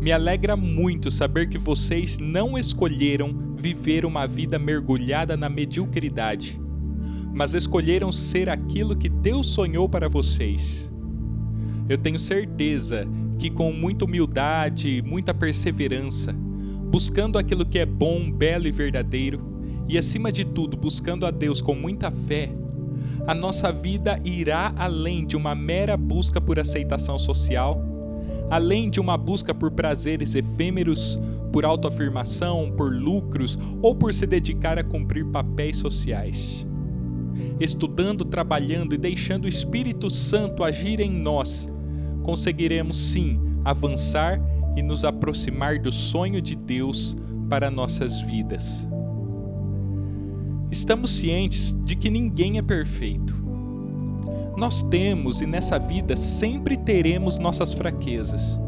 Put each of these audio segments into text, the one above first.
Me alegra muito saber que vocês não escolheram viver uma vida mergulhada na mediocridade, mas escolheram ser aquilo que Deus sonhou para vocês. Eu tenho certeza que, com muita humildade e muita perseverança, buscando aquilo que é bom, belo e verdadeiro, e acima de tudo buscando a Deus com muita fé, a nossa vida irá além de uma mera busca por aceitação social além de uma busca por prazeres efêmeros, por autoafirmação, por lucros ou por se dedicar a cumprir papéis sociais. Estudando, trabalhando e deixando o Espírito Santo agir em nós, conseguiremos sim avançar e nos aproximar do sonho de Deus para nossas vidas. Estamos cientes de que ninguém é perfeito nós temos e nessa vida sempre teremos nossas fraquezas,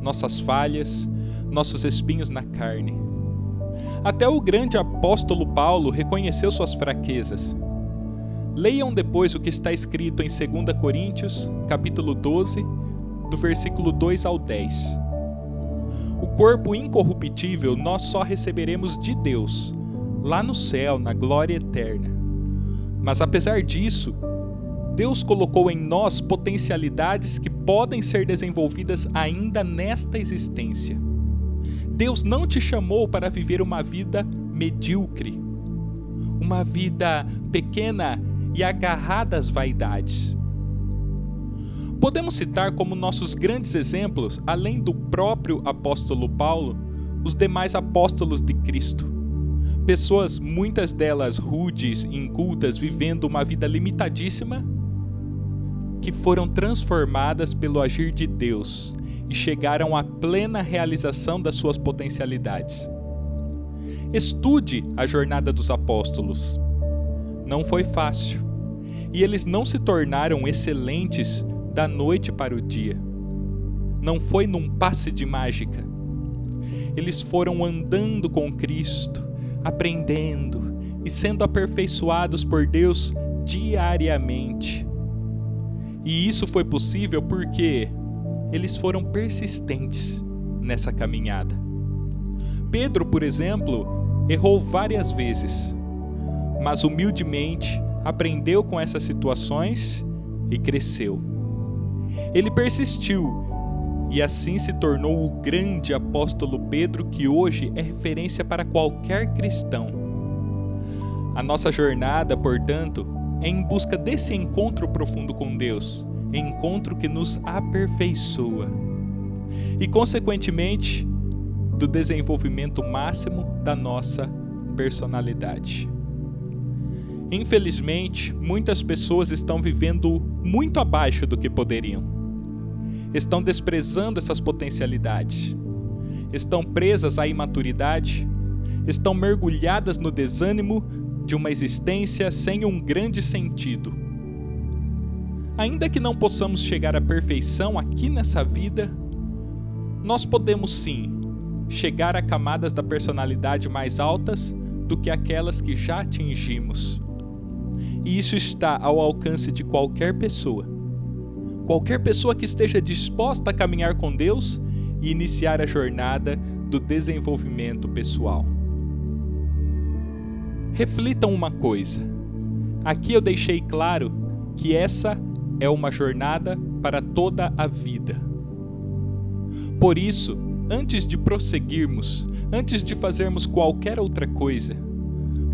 nossas falhas, nossos espinhos na carne. Até o grande apóstolo Paulo reconheceu suas fraquezas. Leiam depois o que está escrito em 2 Coríntios, capítulo 12, do versículo 2 ao 10. O corpo incorruptível nós só receberemos de Deus, lá no céu, na glória eterna. Mas apesar disso, Deus colocou em nós potencialidades que podem ser desenvolvidas ainda nesta existência. Deus não te chamou para viver uma vida medíocre, uma vida pequena e agarrada às vaidades. Podemos citar como nossos grandes exemplos, além do próprio apóstolo Paulo, os demais apóstolos de Cristo. Pessoas, muitas delas rudes, incultas, vivendo uma vida limitadíssima que foram transformadas pelo agir de Deus e chegaram à plena realização das suas potencialidades. Estude a jornada dos apóstolos. Não foi fácil, e eles não se tornaram excelentes da noite para o dia. Não foi num passe de mágica. Eles foram andando com Cristo, aprendendo e sendo aperfeiçoados por Deus diariamente e isso foi possível porque eles foram persistentes nessa caminhada. Pedro, por exemplo, errou várias vezes, mas humildemente aprendeu com essas situações e cresceu. Ele persistiu e assim se tornou o grande apóstolo Pedro que hoje é referência para qualquer cristão. A nossa jornada, portanto, é em busca desse encontro profundo com Deus, encontro que nos aperfeiçoa e, consequentemente, do desenvolvimento máximo da nossa personalidade. Infelizmente, muitas pessoas estão vivendo muito abaixo do que poderiam. Estão desprezando essas potencialidades. Estão presas à imaturidade. Estão mergulhadas no desânimo de uma existência sem um grande sentido. Ainda que não possamos chegar à perfeição aqui nessa vida, nós podemos sim chegar a camadas da personalidade mais altas do que aquelas que já atingimos. E isso está ao alcance de qualquer pessoa. Qualquer pessoa que esteja disposta a caminhar com Deus e iniciar a jornada do desenvolvimento pessoal reflitam uma coisa. Aqui eu deixei claro que essa é uma jornada para toda a vida. Por isso, antes de prosseguirmos, antes de fazermos qualquer outra coisa,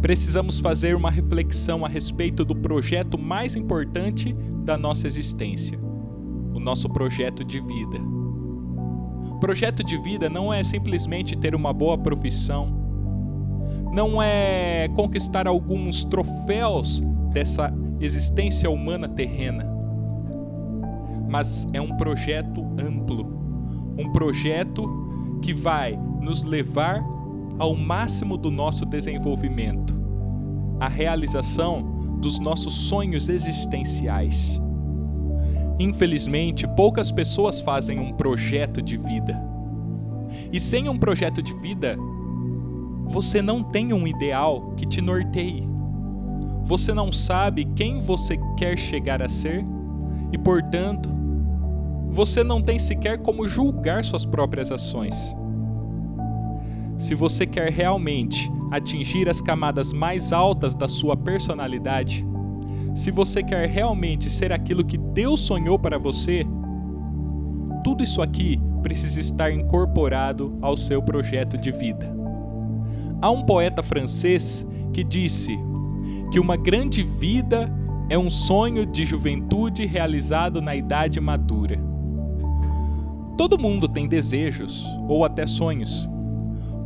precisamos fazer uma reflexão a respeito do projeto mais importante da nossa existência, o nosso projeto de vida. Projeto de vida não é simplesmente ter uma boa profissão, não é conquistar alguns troféus dessa existência humana terrena, mas é um projeto amplo, um projeto que vai nos levar ao máximo do nosso desenvolvimento, à realização dos nossos sonhos existenciais. Infelizmente, poucas pessoas fazem um projeto de vida. E sem um projeto de vida, você não tem um ideal que te norteie. Você não sabe quem você quer chegar a ser e, portanto, você não tem sequer como julgar suas próprias ações. Se você quer realmente atingir as camadas mais altas da sua personalidade, se você quer realmente ser aquilo que Deus sonhou para você, tudo isso aqui precisa estar incorporado ao seu projeto de vida. Há um poeta francês que disse que uma grande vida é um sonho de juventude realizado na idade madura. Todo mundo tem desejos ou até sonhos.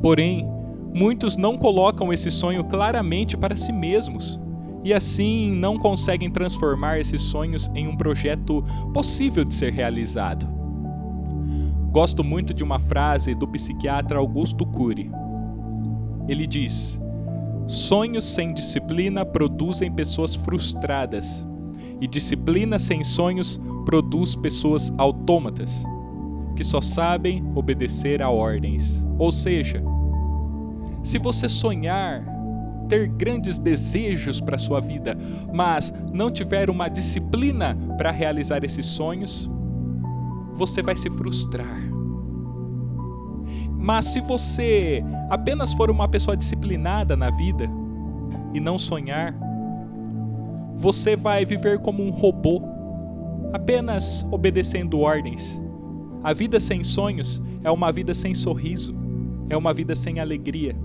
Porém, muitos não colocam esse sonho claramente para si mesmos e assim não conseguem transformar esses sonhos em um projeto possível de ser realizado. Gosto muito de uma frase do psiquiatra Augusto Cury. Ele diz: Sonhos sem disciplina produzem pessoas frustradas, e disciplina sem sonhos produz pessoas autômatas, que só sabem obedecer a ordens. Ou seja, se você sonhar ter grandes desejos para sua vida, mas não tiver uma disciplina para realizar esses sonhos, você vai se frustrar. Mas se você apenas for uma pessoa disciplinada na vida e não sonhar, você vai viver como um robô, apenas obedecendo ordens. A vida sem sonhos é uma vida sem sorriso, é uma vida sem alegria.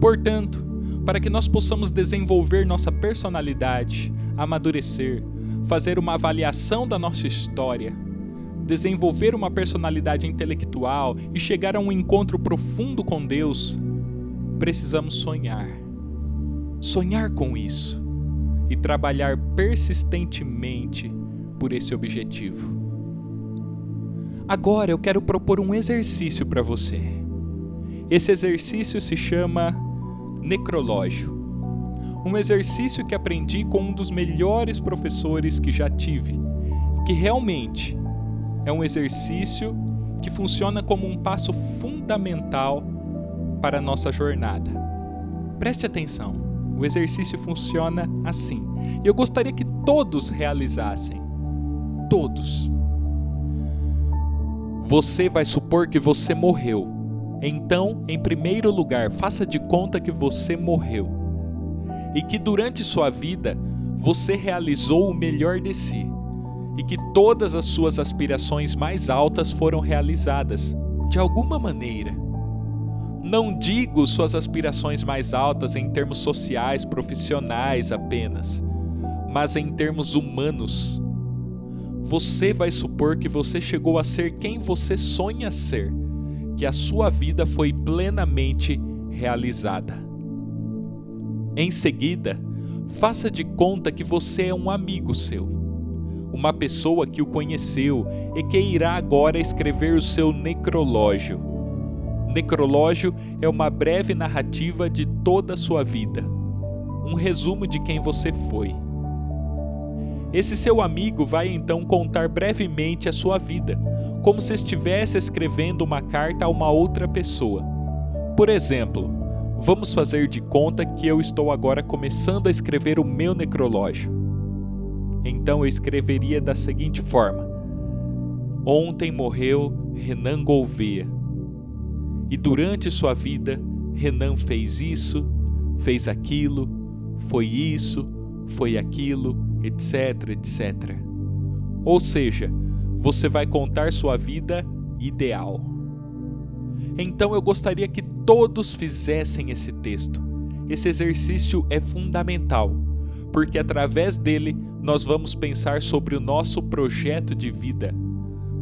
Portanto, para que nós possamos desenvolver nossa personalidade, amadurecer, fazer uma avaliação da nossa história, desenvolver uma personalidade intelectual e chegar a um encontro profundo com Deus, precisamos sonhar. Sonhar com isso e trabalhar persistentemente por esse objetivo. Agora eu quero propor um exercício para você. Esse exercício se chama necrológio. Um exercício que aprendi com um dos melhores professores que já tive, que realmente é um exercício que funciona como um passo fundamental para a nossa jornada. Preste atenção, o exercício funciona assim. E eu gostaria que todos realizassem. Todos. Você vai supor que você morreu então, em primeiro lugar, faça de conta que você morreu e que durante sua vida você realizou o melhor de si e que todas as suas aspirações mais altas foram realizadas, de alguma maneira. Não digo suas aspirações mais altas em termos sociais, profissionais apenas, mas em termos humanos. Você vai supor que você chegou a ser quem você sonha ser que a sua vida foi plenamente realizada. Em seguida, faça de conta que você é um amigo seu, uma pessoa que o conheceu e que irá agora escrever o seu necrológio. Necrológio é uma breve narrativa de toda a sua vida, um resumo de quem você foi. Esse seu amigo vai então contar brevemente a sua vida como se estivesse escrevendo uma carta a uma outra pessoa. Por exemplo, vamos fazer de conta que eu estou agora começando a escrever o meu necrológio. Então eu escreveria da seguinte forma: Ontem morreu Renan Gouveia. E durante sua vida, Renan fez isso, fez aquilo, foi isso, foi aquilo, etc, etc. Ou seja, você vai contar sua vida ideal. Então eu gostaria que todos fizessem esse texto. Esse exercício é fundamental, porque através dele nós vamos pensar sobre o nosso projeto de vida,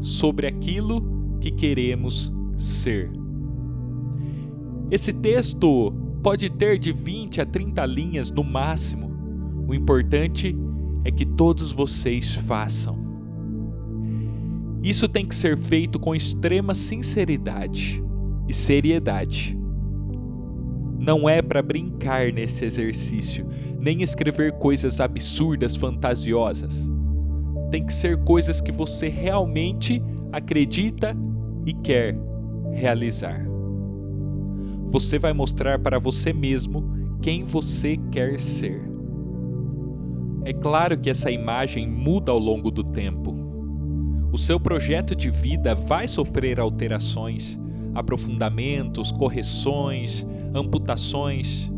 sobre aquilo que queremos ser. Esse texto pode ter de 20 a 30 linhas no máximo. O importante é que todos vocês façam. Isso tem que ser feito com extrema sinceridade e seriedade. Não é para brincar nesse exercício, nem escrever coisas absurdas, fantasiosas. Tem que ser coisas que você realmente acredita e quer realizar. Você vai mostrar para você mesmo quem você quer ser. É claro que essa imagem muda ao longo do tempo O seu projeto de vida vai sofrer alterações, aprofundamentos, correções, amputações,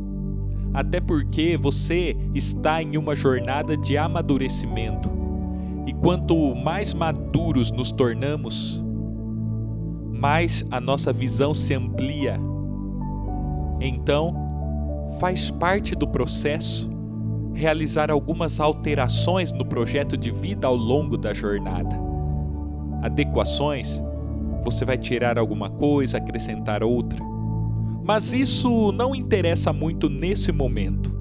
até porque você está em uma jornada de amadurecimento. E quanto mais maduros nos tornamos, mais a nossa visão se amplia. Então, faz parte do processo realizar algumas alterações no projeto de vida ao longo da jornada. Adequações, você vai tirar alguma coisa, acrescentar outra. Mas isso não interessa muito nesse momento.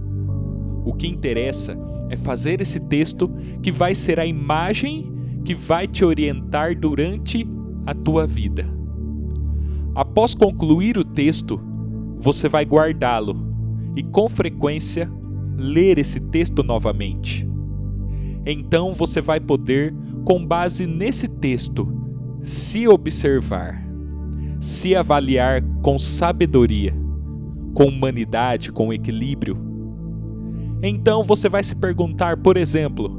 O que interessa é fazer esse texto que vai ser a imagem que vai te orientar durante a tua vida. Após concluir o texto, você vai guardá-lo e com frequência ler esse texto novamente. Então você vai poder, com base nesse texto, se observar, se avaliar com sabedoria, com humanidade, com equilíbrio. Então você vai se perguntar, por exemplo,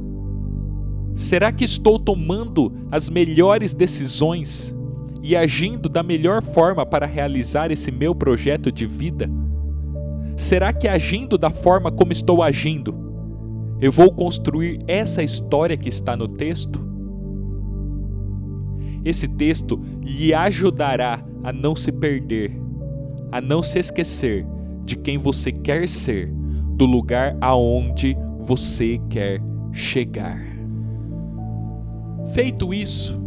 será que estou tomando as melhores decisões e agindo da melhor forma para realizar esse meu projeto de vida? Será que agindo da forma como estou agindo, eu vou construir essa história que está no texto? Esse texto lhe ajudará a não se perder, a não se esquecer de quem você quer ser, do lugar aonde você quer chegar. Feito isso,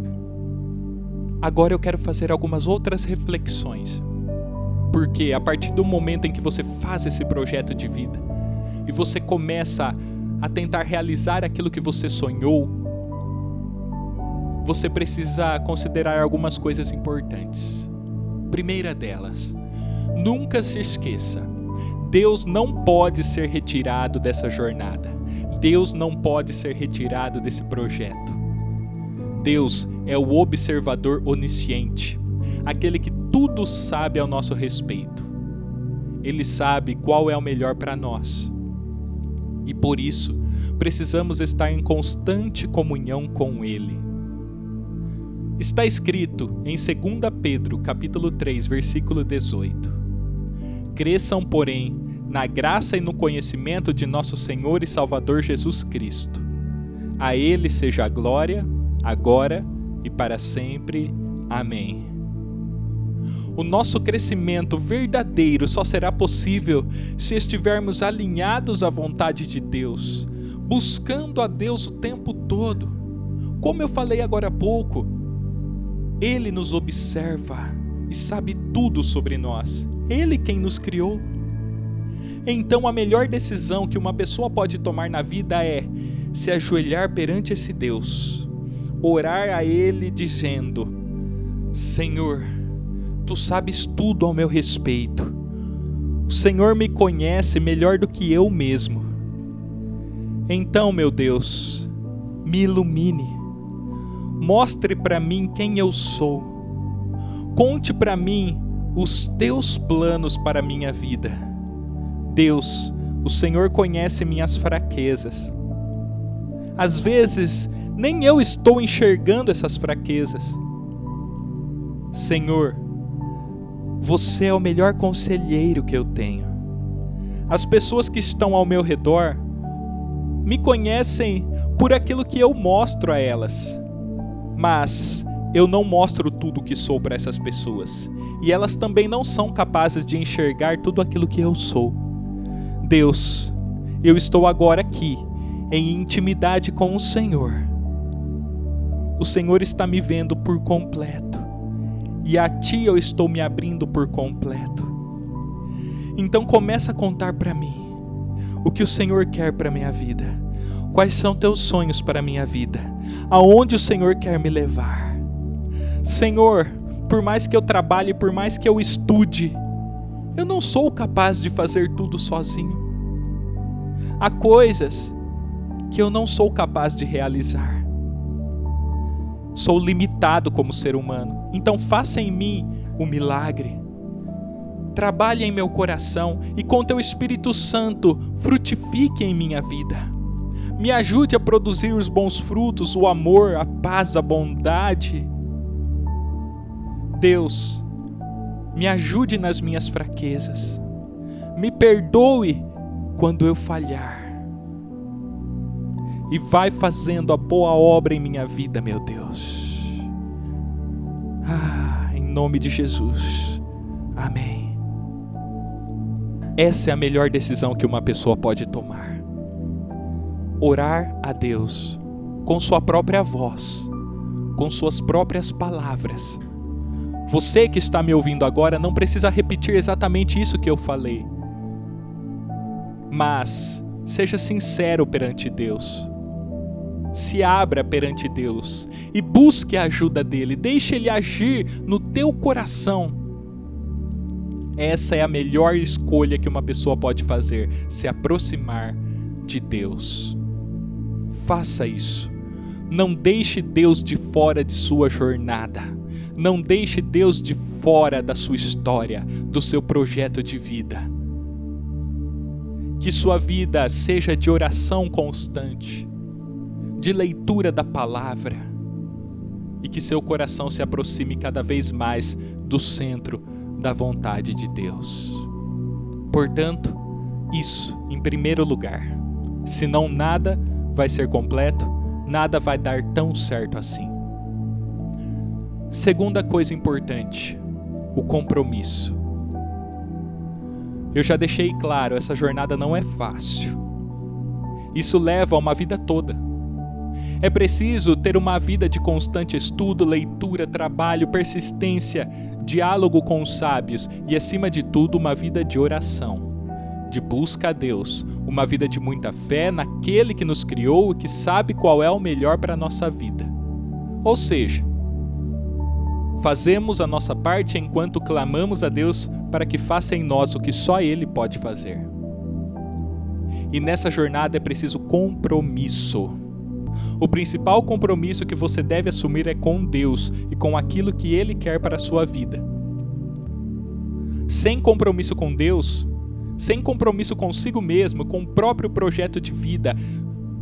Agora eu quero fazer algumas outras reflexões. Porque a partir do momento em que você faz esse projeto de vida e você começa a tentar realizar aquilo que você sonhou, você precisa considerar algumas coisas importantes. Primeira delas, nunca se esqueça: Deus não pode ser retirado dessa jornada. Deus não pode ser retirado desse projeto. Deus é o observador onisciente, aquele que tudo sabe ao nosso respeito. Ele sabe qual é o melhor para nós. E por isso, precisamos estar em constante comunhão com ele. Está escrito em 2 Pedro, capítulo 3, versículo 18: Cresçam, porém, na graça e no conhecimento de nosso Senhor e Salvador Jesus Cristo. A ele seja a glória, agora e para sempre. Amém. O nosso crescimento verdadeiro só será possível se estivermos alinhados à vontade de Deus, buscando a Deus o tempo todo. Como eu falei agora há pouco, Ele nos observa e sabe tudo sobre nós. Ele quem nos criou. Então a melhor decisão que uma pessoa pode tomar na vida é se ajoelhar perante esse Deus orar a Ele dizendo: Senhor, tu sabes tudo ao meu respeito. O Senhor me conhece melhor do que eu mesmo. Então, meu Deus, me ilumine. Mostre para mim quem eu sou. Conte para mim os teus planos para a minha vida. Deus, o Senhor conhece minhas fraquezas. Às vezes nem eu estou enxergando essas fraquezas. Senhor, você é o melhor conselheiro que eu tenho. As pessoas que estão ao meu redor me conhecem por aquilo que eu mostro a elas, mas eu não mostro tudo o que sou para essas pessoas, e elas também não são capazes de enxergar tudo aquilo que eu sou. Deus, eu estou agora aqui, em intimidade com o Senhor o Senhor está me vendo por completo e a Ti eu estou me abrindo por completo. Então começa a contar para mim o que o Senhor quer para minha vida. Quais são teus sonhos para minha vida? Aonde o Senhor quer me levar? Senhor, por mais que eu trabalhe, por mais que eu estude, eu não sou capaz de fazer tudo sozinho. Há coisas que eu não sou capaz de realizar. Sou limitado como ser humano. Então faça em mim o milagre. Trabalhe em meu coração e com teu Espírito Santo frutifique em minha vida. Me ajude a produzir os bons frutos, o amor, a paz, a bondade. Deus, me ajude nas minhas fraquezas. Me perdoe quando eu falhar. E vai fazendo a boa obra em minha vida, meu Deus. Ah, em nome de Jesus. Amém. Essa é a melhor decisão que uma pessoa pode tomar. Orar a Deus com sua própria voz, com suas próprias palavras você que está me ouvindo agora não precisa repetir exatamente isso que eu falei. Mas seja sincero perante Deus. Se abra perante Deus e busque a ajuda dele. Deixe ele agir no teu coração. Essa é a melhor escolha que uma pessoa pode fazer: se aproximar de Deus. Faça isso. Não deixe Deus de fora de sua jornada. Não deixe Deus de fora da sua história, do seu projeto de vida. Que sua vida seja de oração constante, de leitura da palavra, e que seu coração se aproxime cada vez mais do centro da vontade de Deus. Portanto, isso em primeiro lugar. Senão nada vai ser completo, nada vai dar tão certo assim. Segunda coisa importante, o compromisso. Eu já deixei claro, essa jornada não é fácil. Isso leva a uma vida toda. É preciso ter uma vida de constante estudo, leitura, trabalho, persistência, diálogo com os sábios e, acima de tudo, uma vida de oração, de busca a Deus, uma vida de muita fé naquele que nos criou e que sabe qual é o melhor para a nossa vida. Ou seja, Fazemos a nossa parte enquanto clamamos a Deus para que faça em nós o que só Ele pode fazer. E nessa jornada é preciso compromisso. O principal compromisso que você deve assumir é com Deus e com aquilo que Ele quer para a sua vida. Sem compromisso com Deus, sem compromisso consigo mesmo, com o próprio projeto de vida,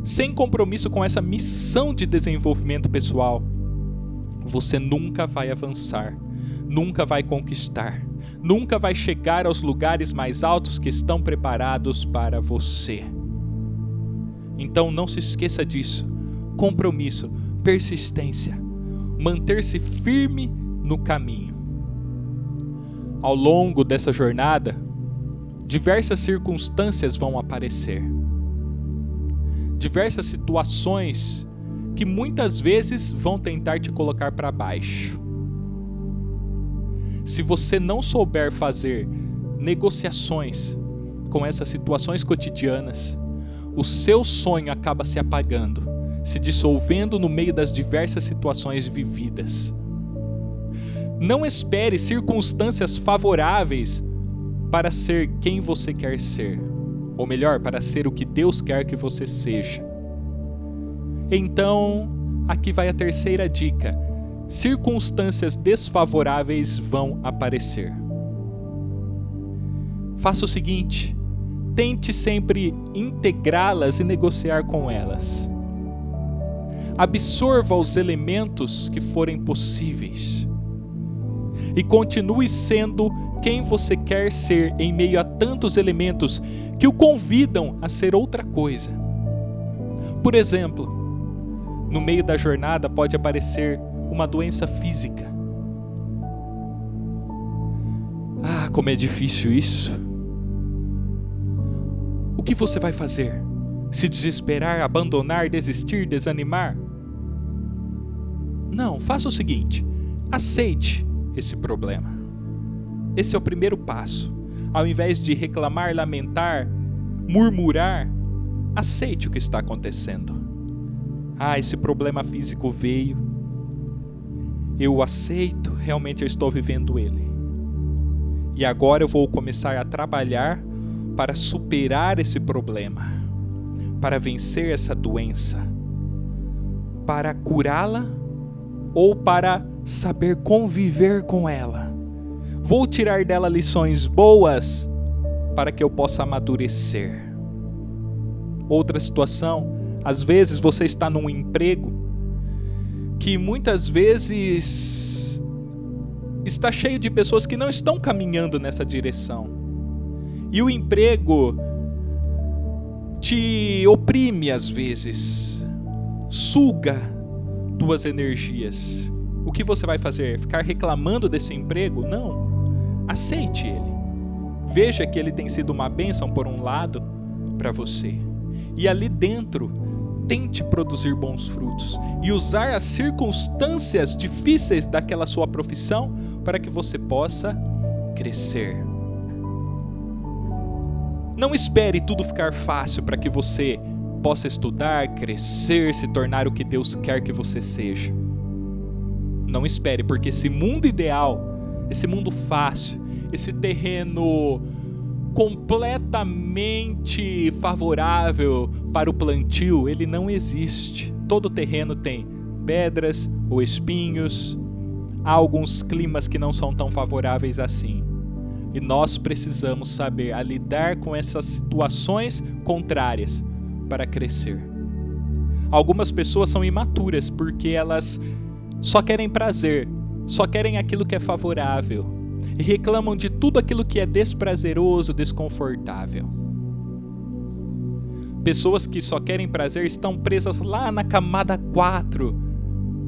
sem compromisso com essa missão de desenvolvimento pessoal, você nunca vai avançar, nunca vai conquistar, nunca vai chegar aos lugares mais altos que estão preparados para você. Então não se esqueça disso. Compromisso, persistência, manter-se firme no caminho. Ao longo dessa jornada, diversas circunstâncias vão aparecer. Diversas situações que muitas vezes vão tentar te colocar para baixo. Se você não souber fazer negociações com essas situações cotidianas, o seu sonho acaba se apagando, se dissolvendo no meio das diversas situações vividas. Não espere circunstâncias favoráveis para ser quem você quer ser, ou melhor, para ser o que Deus quer que você seja. Então, aqui vai a terceira dica: circunstâncias desfavoráveis vão aparecer. Faça o seguinte: tente sempre integrá-las e negociar com elas. Absorva os elementos que forem possíveis. E continue sendo quem você quer ser em meio a tantos elementos que o convidam a ser outra coisa. Por exemplo, no meio da jornada pode aparecer uma doença física. Ah, como é difícil isso. O que você vai fazer? Se desesperar, abandonar, desistir, desanimar? Não, faça o seguinte: aceite esse problema. Esse é o primeiro passo. Ao invés de reclamar, lamentar, murmurar, aceite o que está acontecendo. Ah, esse problema físico veio. Eu aceito, realmente eu estou vivendo ele. E agora eu vou começar a trabalhar para superar esse problema, para vencer essa doença, para curá-la ou para saber conviver com ela. Vou tirar dela lições boas para que eu possa amadurecer. Outra situação, Às vezes você está num emprego que muitas vezes está cheio de pessoas que não estão caminhando nessa direção. E o emprego te oprime às vezes, suga tuas energias. O que você vai fazer? Ficar reclamando desse emprego? Não. Aceite ele. Veja que ele tem sido uma bênção por um lado para você. E ali dentro tente produzir bons frutos e usar as circunstâncias difíceis daquela sua profissão para que você possa crescer. Não espere tudo ficar fácil para que você possa estudar, crescer, se tornar o que Deus quer que você seja. Não espere, porque esse mundo ideal, esse mundo fácil, esse terreno completamente favorável para o plantio, ele não existe. Todo terreno tem pedras ou espinhos, há alguns climas que não são tão favoráveis assim. E nós precisamos saber a lidar com essas situações contrárias para crescer. Algumas pessoas são imaturas porque elas só querem prazer, só querem aquilo que é favorável e reclamam de tudo aquilo que é desprazeroso, desconfortável. Pessoas que só querem prazer estão presas lá na camada 4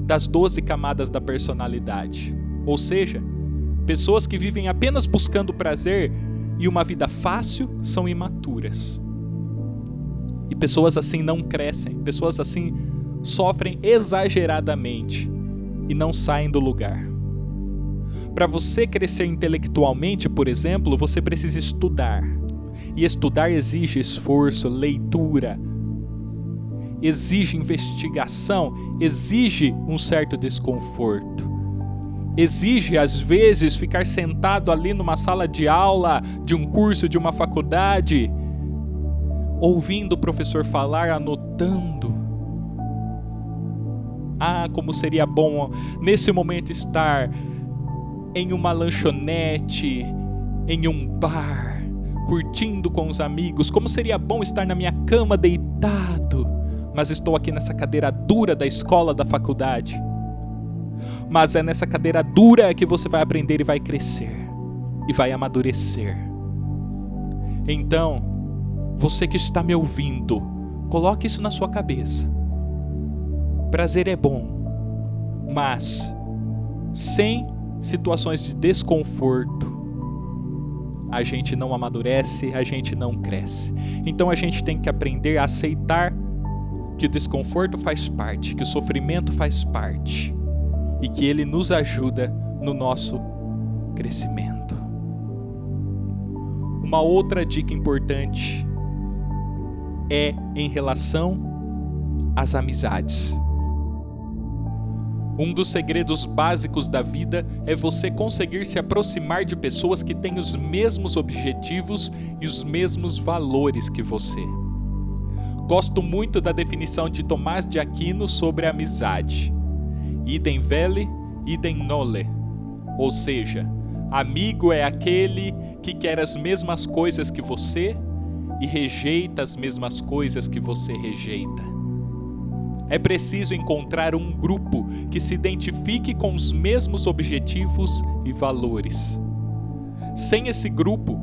das 12 camadas da personalidade. Ou seja, pessoas que vivem apenas buscando prazer e uma vida fácil são imaturas. E pessoas assim não crescem, pessoas assim sofrem exageradamente e não saem do lugar. Para você crescer intelectualmente, por exemplo, você precisa estudar. E estudar exige esforço, leitura, exige investigação, exige um certo desconforto. Exige, às vezes, ficar sentado ali numa sala de aula de um curso, de uma faculdade, ouvindo o professor falar, anotando. Ah, como seria bom nesse momento estar em uma lanchonete, em um bar, curtindo com os amigos. Como seria bom estar na minha cama deitado, mas estou aqui nessa cadeira dura da escola, da faculdade. Mas é nessa cadeira dura que você vai aprender e vai crescer e vai amadurecer. Então, você que está me ouvindo, coloque isso na sua cabeça. Prazer é bom, mas sem situações de desconforto, a gente não amadurece, a gente não cresce. Então a gente tem que aprender a aceitar que o desconforto faz parte, que o sofrimento faz parte e que ele nos ajuda no nosso crescimento. Uma outra dica importante é em relação às amizades. Um dos segredos básicos da vida é você conseguir se aproximar de pessoas que têm os mesmos objetivos e os mesmos valores que você. Gosto muito da definição de Tomás de Aquino sobre a amizade. Idem vele, idem nole. Ou seja, amigo é aquele que quer as mesmas coisas que você e rejeita as mesmas coisas que você rejeita. É preciso encontrar um grupo que se identifique com os mesmos objetivos e valores. Sem esse grupo,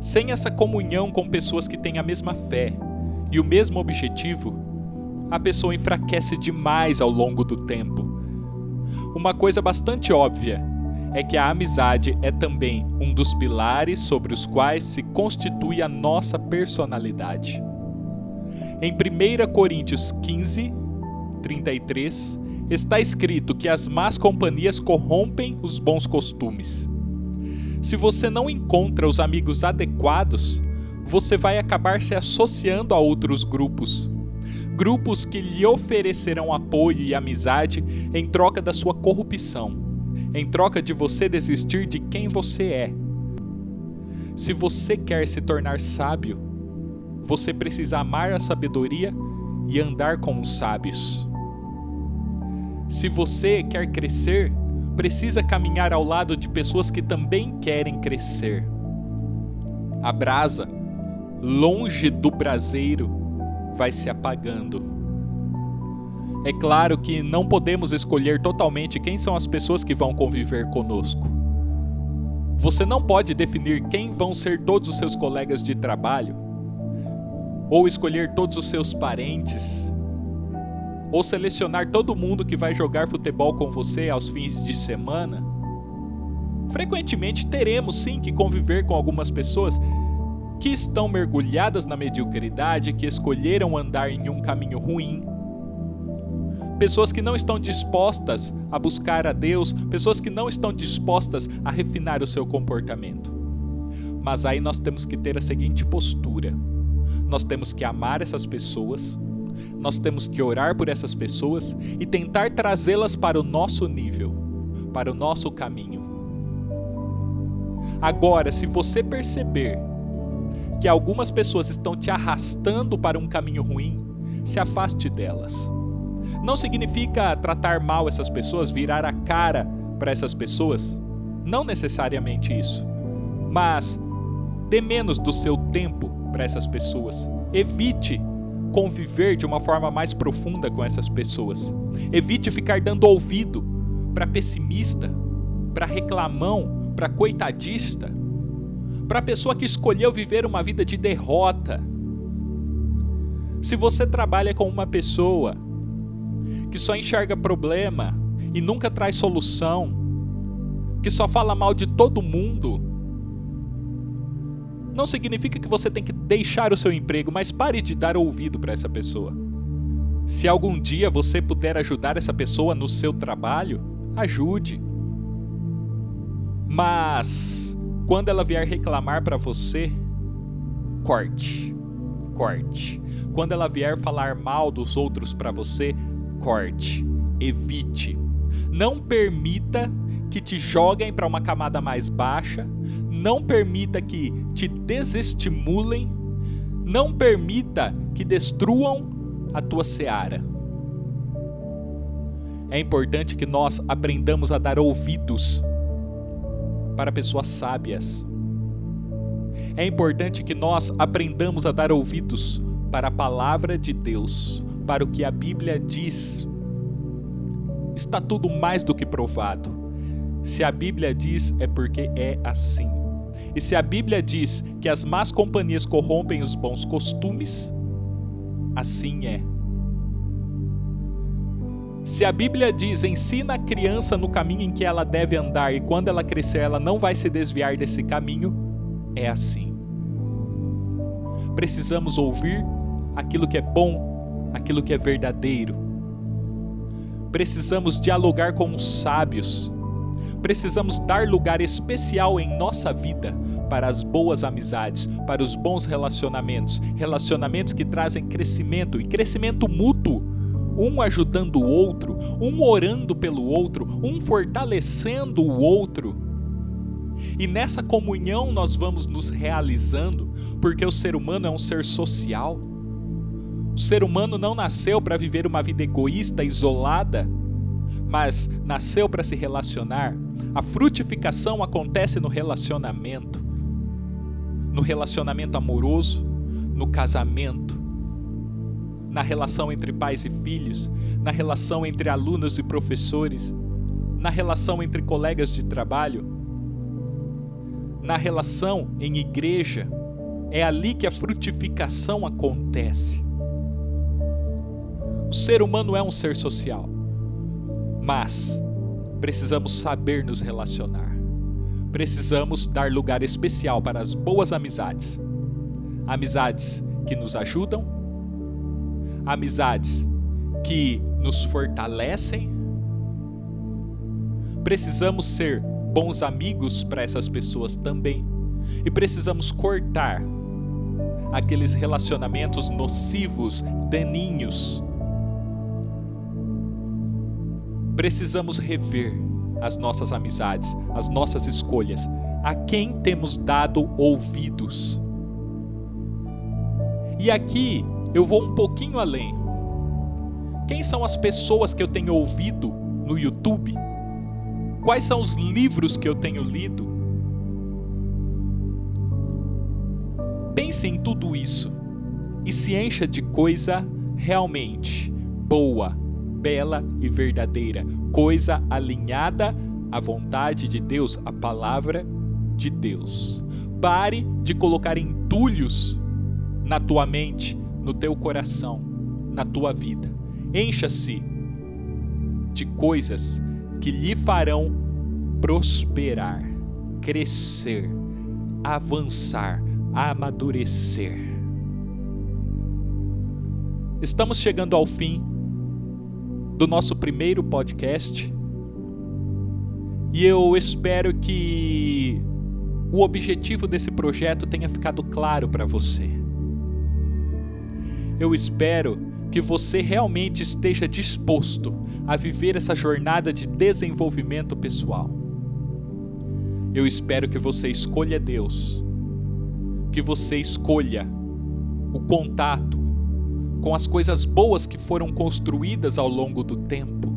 sem essa comunhão com pessoas que têm a mesma fé e o mesmo objetivo, a pessoa enfraquece demais ao longo do tempo. Uma coisa bastante óbvia é que a amizade é também um dos pilares sobre os quais se constitui a nossa personalidade. Em 1 Coríntios 15, 33, está escrito que as más companhias corrompem os bons costumes. Se você não encontra os amigos adequados, você vai acabar se associando a outros grupos. Grupos que lhe oferecerão apoio e amizade em troca da sua corrupção, em troca de você desistir de quem você é. Se você quer se tornar sábio, você precisa amar a sabedoria e andar com os sábios. Se você quer crescer, precisa caminhar ao lado de pessoas que também querem crescer. A brasa, longe do braseiro, vai se apagando. É claro que não podemos escolher totalmente quem são as pessoas que vão conviver conosco. Você não pode definir quem vão ser todos os seus colegas de trabalho, ou escolher todos os seus parentes, ou selecionar todo mundo que vai jogar futebol com você aos fins de semana. Frequentemente teremos sim que conviver com algumas pessoas que estão mergulhadas na mediocridade, que escolheram andar em um caminho ruim. Pessoas que não estão dispostas a buscar a Deus, pessoas que não estão dispostas a refinar o seu comportamento. Mas aí nós temos que ter a seguinte postura: nós temos que amar essas pessoas, nós temos que orar por essas pessoas e tentar trazê-las para o nosso nível, para o nosso caminho. Agora, se você perceber que algumas pessoas estão te arrastando para um caminho ruim, se afaste delas. Não significa tratar mal essas pessoas, virar a cara para essas pessoas. Não necessariamente isso. Mas dê menos do seu tempo para essas pessoas. Evite conviver de uma forma mais profunda com essas pessoas. Evite ficar dando ouvido para pessimista, para reclamão, para coitadista, para pessoa que escolheu viver uma vida de derrota. Se você trabalha com uma pessoa que só enxerga problema e nunca traz solução, que só fala mal de todo mundo, não significa que você tem que deixar o seu emprego, mas pare de dar ouvido para essa pessoa. Se algum dia você puder ajudar essa pessoa no seu trabalho, ajude. Mas quando ela vier reclamar para você, corte. Corte. Quando ela vier falar mal dos outros para você, corte. Evite. Não permita que te joguem para uma camada mais baixa, não permita que te desestimulem, não permita que destruam a tua seara. É importante que nós aprendamos a dar ouvidos para pessoas sábias. É importante que nós aprendamos a dar ouvidos para a palavra de Deus, para o que a Bíblia diz. Está tudo mais do que provado. Se a Bíblia diz, é porque é assim. E se a Bíblia diz que as más companhias corrompem os bons costumes, assim é. Se a Bíblia diz ensina a criança no caminho em que ela deve andar e quando ela crescer ela não vai se desviar desse caminho, é assim. Precisamos ouvir aquilo que é bom, aquilo que é verdadeiro. Precisamos dialogar com os sábios. Precisamos dar lugar especial em nossa vida para as boas amizades, para os bons relacionamentos, relacionamentos que trazem crescimento e crescimento mútuo um ajudando o outro, um orando pelo outro, um fortalecendo o outro. E nessa comunhão nós vamos nos realizando, porque o ser humano é um ser social. O ser humano não nasceu para viver uma vida egoísta, isolada, mas nasceu para se relacionar. A frutificação acontece no relacionamento, no relacionamento amoroso, no casamento, na relação entre pais e filhos, na relação entre alunos e professores, na relação entre colegas de trabalho, na relação em igreja. É ali que a frutificação acontece. O ser humano é um ser social, mas precisamos saber nos relacionar. Precisamos dar lugar especial para as boas amizades. Amizades que nos ajudam amizades que nos fortalecem. Precisamos ser bons amigos para essas pessoas também. E precisamos cortar aqueles relacionamentos nocivos, daninhos. Precisamos rever as nossas amizades, as nossas escolhas, a quem temos dado ouvidos. E aqui eu vou um pouquinho além. Quem são as pessoas que eu tenho ouvido no YouTube? Quais são os livros que eu tenho lido? Pense em tudo isso e se encha de coisa realmente boa, bela e verdadeira, coisa alinhada à vontade de Deus, à palavra de Deus. Pare de colocar entulhos na tua mente, no teu coração, na tua vida. Encha-se de coisas que lhe farão prosperar, crescer, avançar, amadurecer. Estamos chegando ao fim do nosso primeiro podcast e eu espero que o objetivo desse projeto tenha ficado claro para você. Eu espero que você realmente esteja disposto a viver essa jornada de desenvolvimento pessoal. Eu espero que você escolha Deus, que você escolha o contato com as coisas boas que foram construídas ao longo do tempo,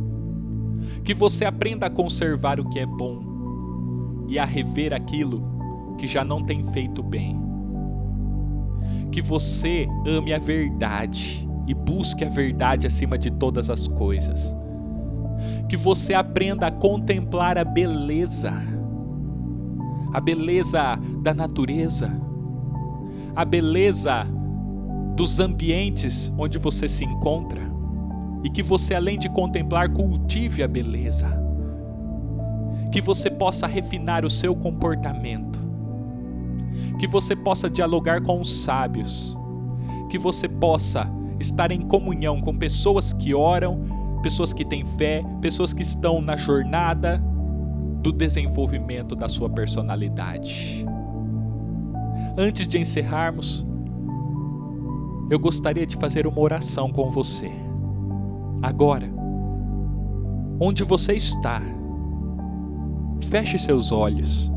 que você aprenda a conservar o que é bom e a rever aquilo que já não tem feito bem. Que você ame a verdade e busque a verdade acima de todas as coisas. Que você aprenda a contemplar a beleza, a beleza da natureza, a beleza dos ambientes onde você se encontra e que você, além de contemplar, cultive a beleza. Que você possa refinar o seu comportamento. Que você possa dialogar com os sábios. Que você possa estar em comunhão com pessoas que oram, pessoas que têm fé, pessoas que estão na jornada do desenvolvimento da sua personalidade. Antes de encerrarmos, eu gostaria de fazer uma oração com você. Agora, onde você está, feche seus olhos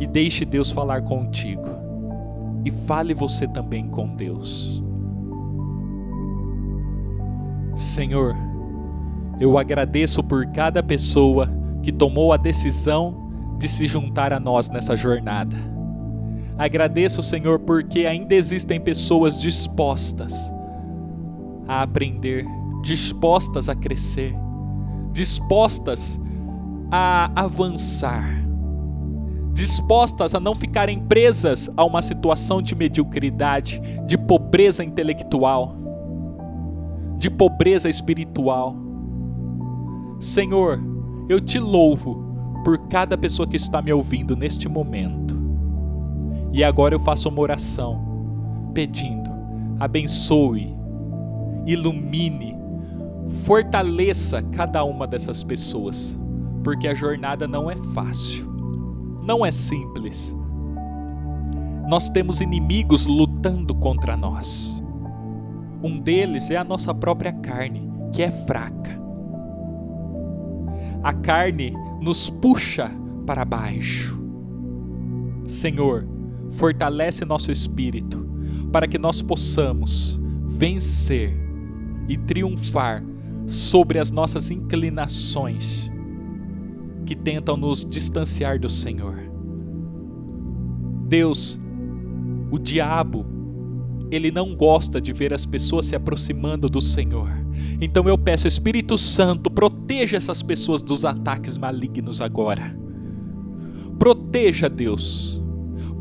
e deixe Deus falar contigo. E fale você também com Deus. Senhor, eu agradeço por cada pessoa que tomou a decisão de se juntar a nós nessa jornada. Agradeço, Senhor, porque ainda existem pessoas dispostas a aprender, dispostas a crescer, dispostas a avançar, dispostas a não ficarem presas a uma situação de mediocridade, de pobreza intelectual, de pobreza espiritual. Senhor, eu te louvo por cada pessoa que está me ouvindo neste momento. E agora eu faço uma oração pedindo: abençoe, ilumine, fortaleça cada uma dessas pessoas, porque a jornada não é fácil, não é simples. Nós temos inimigos lutando contra nós. Um deles é a nossa própria carne, que é fraca. A carne nos puxa para baixo. Senhor, fortalece nosso espírito, para que nós possamos vencer e triunfar sobre as nossas inclinações que tentam nos distanciar do Senhor. Deus, o diabo, ele não gosta de ver as pessoas se aproximando do Senhor. Então eu peço, Espírito Santo, proteja essas pessoas dos ataques malignos agora. Proteja, Deus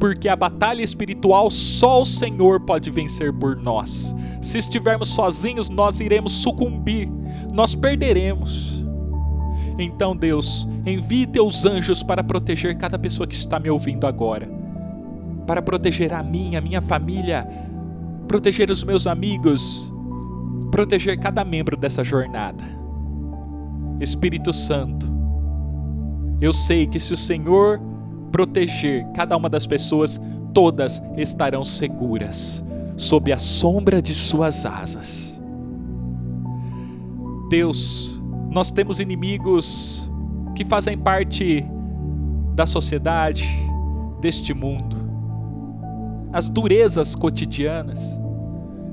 porque a batalha espiritual só o Senhor pode vencer por nós. Se estivermos sozinhos, nós iremos sucumbir, nós perderemos. Então, Deus, envie teus anjos para proteger cada pessoa que está me ouvindo agora, para proteger a mim, a minha família, proteger os meus amigos, proteger cada membro dessa jornada. Espírito Santo, eu sei que se o Senhor proteger cada uma das pessoas, todas estarão seguras sob a sombra de suas asas. Deus, nós temos inimigos que fazem parte da sociedade, deste mundo. As durezas cotidianas,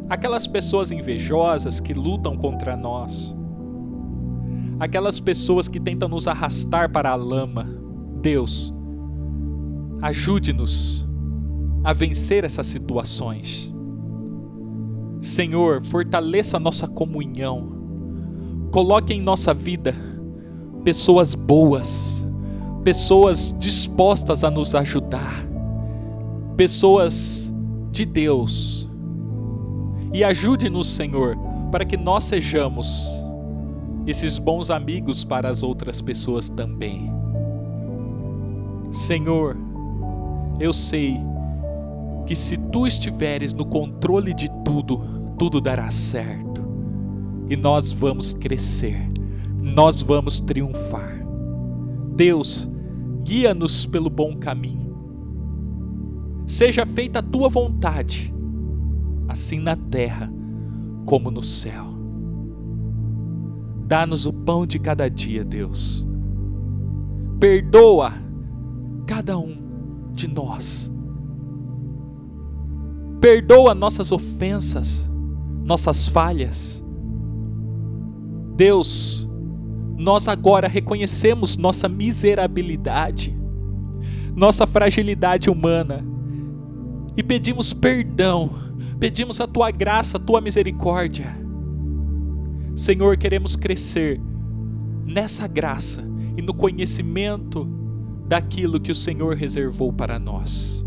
aquelas pessoas invejosas que lutam contra nós, aquelas pessoas que tentam nos arrastar para a lama. Deus, Ajude-nos a vencer essas situações. Senhor, fortaleça a nossa comunhão, coloque em nossa vida pessoas boas, pessoas dispostas a nos ajudar, pessoas de Deus. E ajude-nos, Senhor, para que nós sejamos esses bons amigos para as outras pessoas também. Senhor, eu sei que se tu estiveres no controle de tudo, tudo dará certo. E nós vamos crescer, nós vamos triunfar. Deus, guia-nos pelo bom caminho. Seja feita a tua vontade, assim na terra como no céu. Dá-nos o pão de cada dia, Deus. Perdoa cada um de nós. Perdoa nossas ofensas, nossas falhas. Deus, nós agora reconhecemos nossa miserabilidade, nossa fragilidade humana e pedimos perdão, pedimos a tua graça, a tua misericórdia. Senhor, queremos crescer nessa graça e no conhecimento daquilo que o Senhor reservou para nós.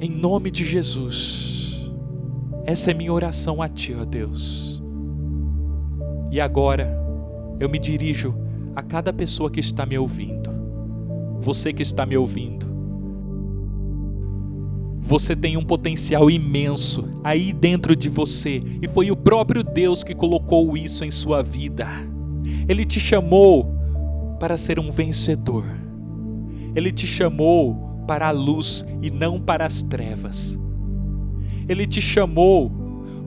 Em nome de Jesus, essa é minha oração a Ti, ó Deus. E agora, eu me dirijo a cada pessoa que está me ouvindo. Você que está me ouvindo, você tem um potencial imenso aí dentro de você, e foi o próprio Deus que colocou isso em sua vida. Ele te chamou para ser um vencedor. Ele te chamou para a luz e não para as trevas. Ele te chamou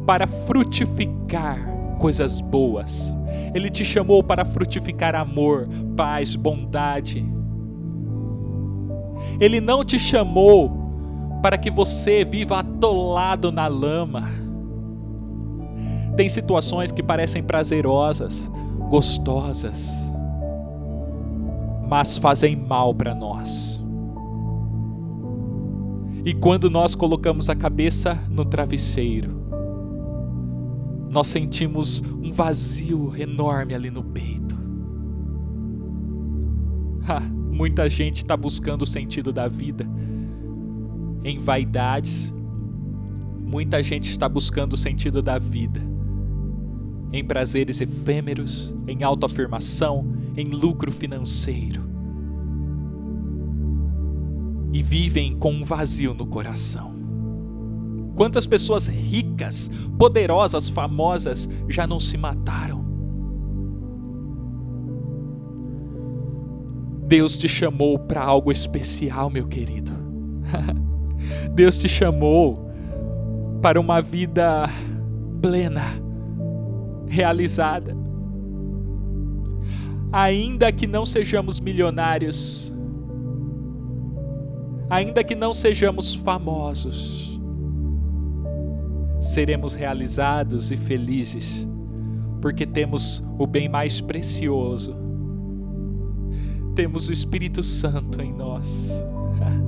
para frutificar coisas boas. Ele te chamou para frutificar amor, paz, bondade. Ele não te chamou para que você viva atolado na lama. Tem situações que parecem prazerosas, gostosas, mas fazem mal para nós. E quando nós colocamos a cabeça no travesseiro, nós sentimos um vazio enorme ali no peito. Ha, muita gente está buscando o sentido da vida em vaidades, muita gente está buscando o sentido da vida em prazeres efêmeros, em autoafirmação, em lucro financeiro. E vivem com um vazio no coração. Quantas pessoas ricas, poderosas, famosas já não se mataram? Deus te chamou para algo especial, meu querido. Deus te chamou para uma vida plena, realizada. Ainda que não sejamos milionários, ainda que não sejamos famosos, seremos realizados e felizes, porque temos o bem mais precioso. Temos o Espírito Santo em nós.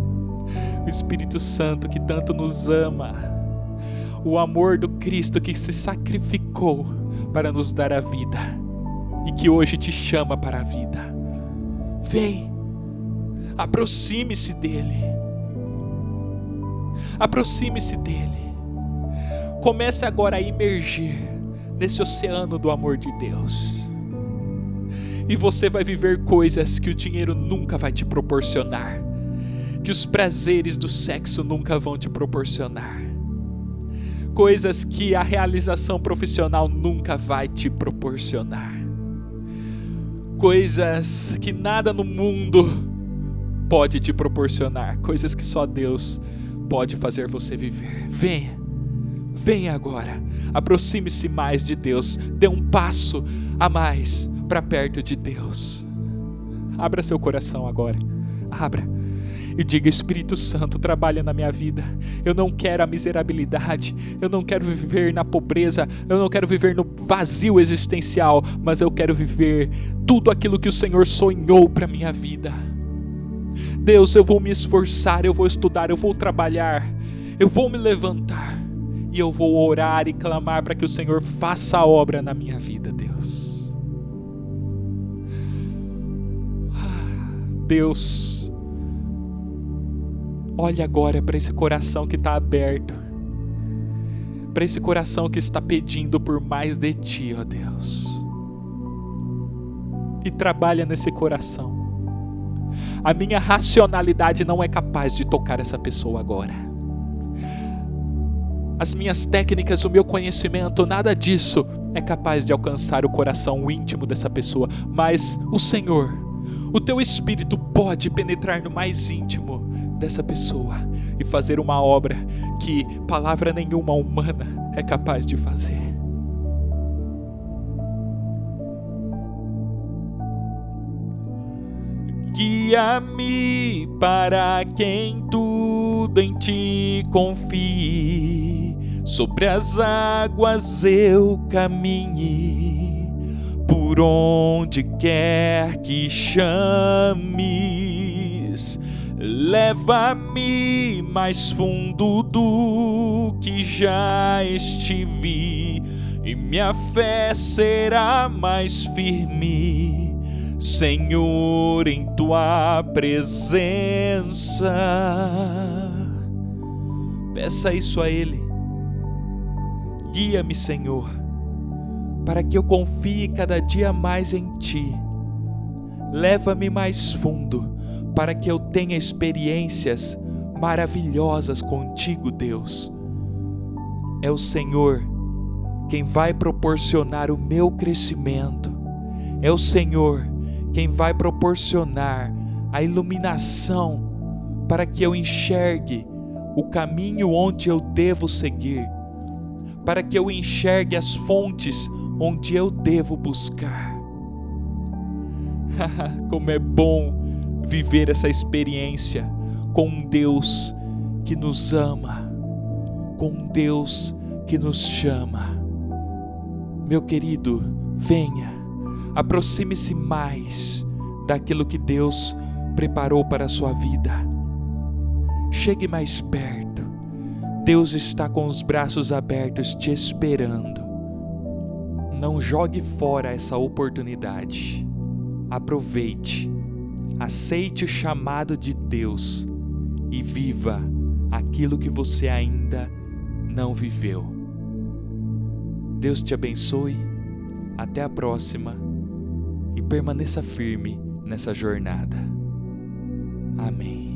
O Espírito Santo que tanto nos ama. O amor do Cristo que se sacrificou para nos dar a vida e que hoje te chama para a vida. Vem, aproxime-se dele. Aproxime-se dele. Comece agora a emergir nesse oceano do amor de Deus. E você vai viver coisas que o dinheiro nunca vai te proporcionar, que os prazeres do sexo nunca vão te proporcionar, coisas que a realização profissional nunca vai te proporcionar coisas que nada no mundo pode te proporcionar, coisas que só Deus pode fazer você viver. Venha, venha agora, aproxime-se mais de Deus, dê um passo a mais para perto de Deus. Abra seu coração agora, abra e diga: Espírito Santo, trabalha na minha vida. Eu não quero a miserabilidade, eu não quero viver na pobreza, eu não quero viver no vazio existencial, mas eu quero viver tudo aquilo que o Senhor sonhou para minha vida. Deus, eu vou me esforçar, eu vou estudar, eu vou trabalhar, eu vou me levantar e eu vou orar e clamar para que o Senhor faça a obra na minha vida, Deus. Deus, olha agora para esse coração que está aberto, para esse coração que está pedindo por mais de Ti, ó Deus, e trabalha nesse coração. A minha racionalidade não é capaz de tocar essa pessoa agora. As minhas técnicas, o meu conhecimento, nada disso é capaz de alcançar o coração íntimo dessa pessoa, mas o Senhor, o teu espírito pode penetrar no mais íntimo dessa pessoa e fazer uma obra que palavra nenhuma humana é capaz de fazer. Guia-me para quem tudo em ti confie, sobre as águas eu caminhe, por onde quer que chames. Leva-me mais fundo do que já estive, e minha fé será mais firme Senhor, em tua presença. Peça isso a Ele. Guia-me, Senhor, para que eu confie cada dia mais em Ti. Leva-me mais fundo, para que eu tenha experiências maravilhosas contigo, Deus. É o Senhor quem vai proporcionar o meu crescimento. É o Senhor quem vai proporcionar a iluminação para que eu enxergue o caminho onde eu devo seguir, para que eu enxergue as fontes onde eu devo buscar. Como é bom viver essa experiência com um Deus que nos ama, com um Deus que nos chama. Meu querido, venha aproxime-se mais daquilo que Deus preparou para a sua vida. Chegue mais perto. Deus está com os braços abertos te esperando. Não jogue fora essa oportunidade. Aproveite, aceite o chamado de Deus e viva aquilo que você ainda não viveu. Deus te abençoe. Até a próxima e permaneça firme nessa jornada. Amém.